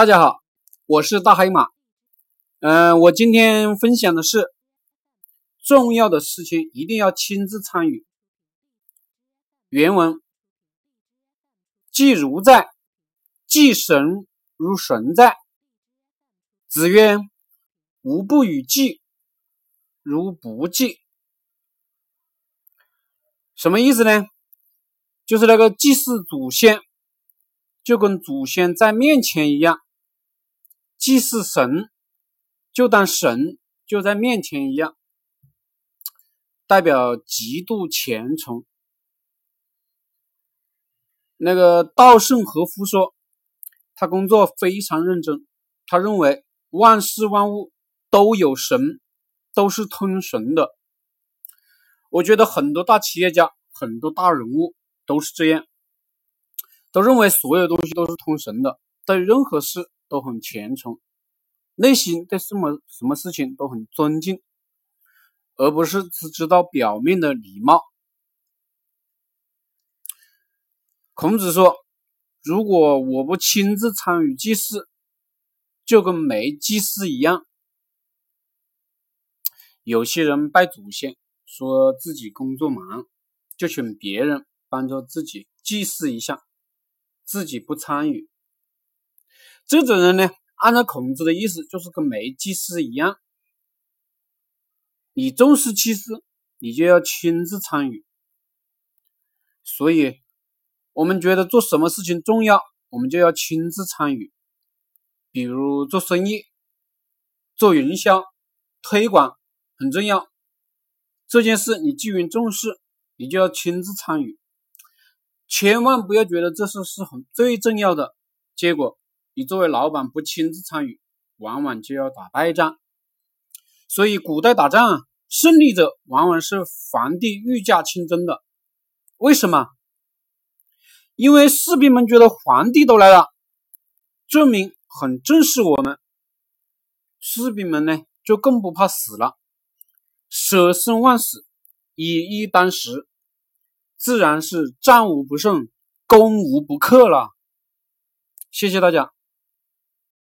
大家好，我是大黑马。嗯，我今天分享的是重要的事情一定要亲自参与。原文：既如在，既神如神在。子曰：“吾不与祭，如不祭。”什么意思呢？就是那个祭祀祖先。就跟祖先在面前一样，祭祀神，就当神就在面前一样，代表极度虔诚。那个稻盛和夫说，他工作非常认真，他认为万事万物都有神，都是通神的。我觉得很多大企业家、很多大人物都是这样。都认为所有东西都是通神的，对任何事都很虔诚，内心对什么什么事情都很尊敬，而不是只知道表面的礼貌。孔子说：“如果我不亲自参与祭祀，就跟没祭祀一样。”有些人拜祖先，说自己工作忙，就请别人帮着自己祭祀一下。自己不参与，这种人呢，按照孔子的意思，就是跟没祭祀一样。你重视祭祀，你就要亲自参与。所以，我们觉得做什么事情重要，我们就要亲自参与。比如做生意、做营销、推广很重要，这件事你既然重视，你就要亲自参与。千万不要觉得这事是很最重要的，结果你作为老板不亲自参与，往往就要打败仗。所以古代打仗胜利者往往是皇帝御驾亲征的。为什么？因为士兵们觉得皇帝都来了，证明很重视我们，士兵们呢就更不怕死了，舍生忘死，以一当十。自然是战无不胜，攻无不克了。谢谢大家。